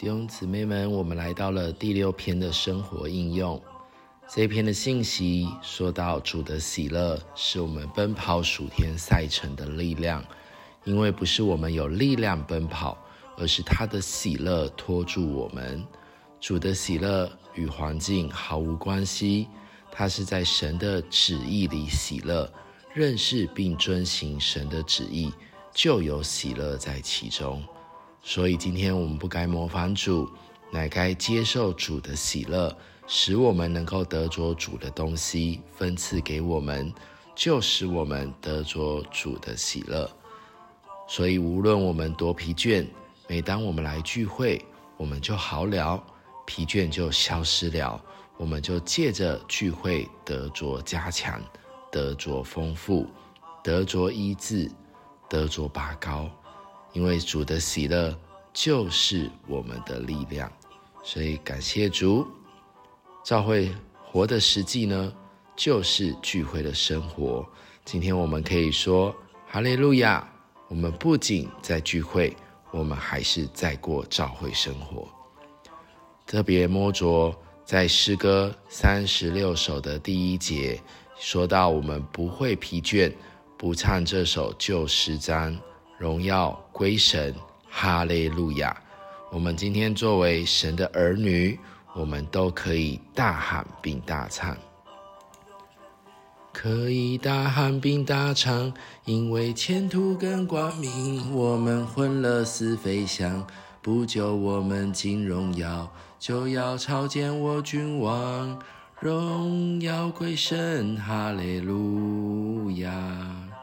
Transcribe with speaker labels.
Speaker 1: 弟兄姊妹们，我们来到了第六篇的生活应用。这篇的信息说到，主的喜乐是我们奔跑暑天赛程的力量，因为不是我们有力量奔跑，而是他的喜乐拖住我们。主的喜乐与环境毫无关系，他是在神的旨意里喜乐，认识并遵行神的旨意，就有喜乐在其中。所以今天我们不该模仿主，乃该接受主的喜乐，使我们能够得着主的东西分赐给我们，就使我们得着主的喜乐。所以无论我们多疲倦，每当我们来聚会，我们就好了，疲倦就消失了，我们就借着聚会得着加强，得着丰富，得着医治，得着拔高。因为主的喜乐就是我们的力量，所以感谢主。教会活的实际呢，就是聚会的生活。今天我们可以说哈利路亚。我们不仅在聚会，我们还是在过教会生活。特别摸着在诗歌三十六首的第一节，说到我们不会疲倦，不唱这首旧诗章。荣耀归神，哈利路亚！我们今天作为神的儿女，我们都可以大喊并大唱，可以大喊并大唱，因为前途更光明。我们欢乐似飞翔，不久我们进荣耀，就要朝见我君王。荣耀归神，哈利路亚！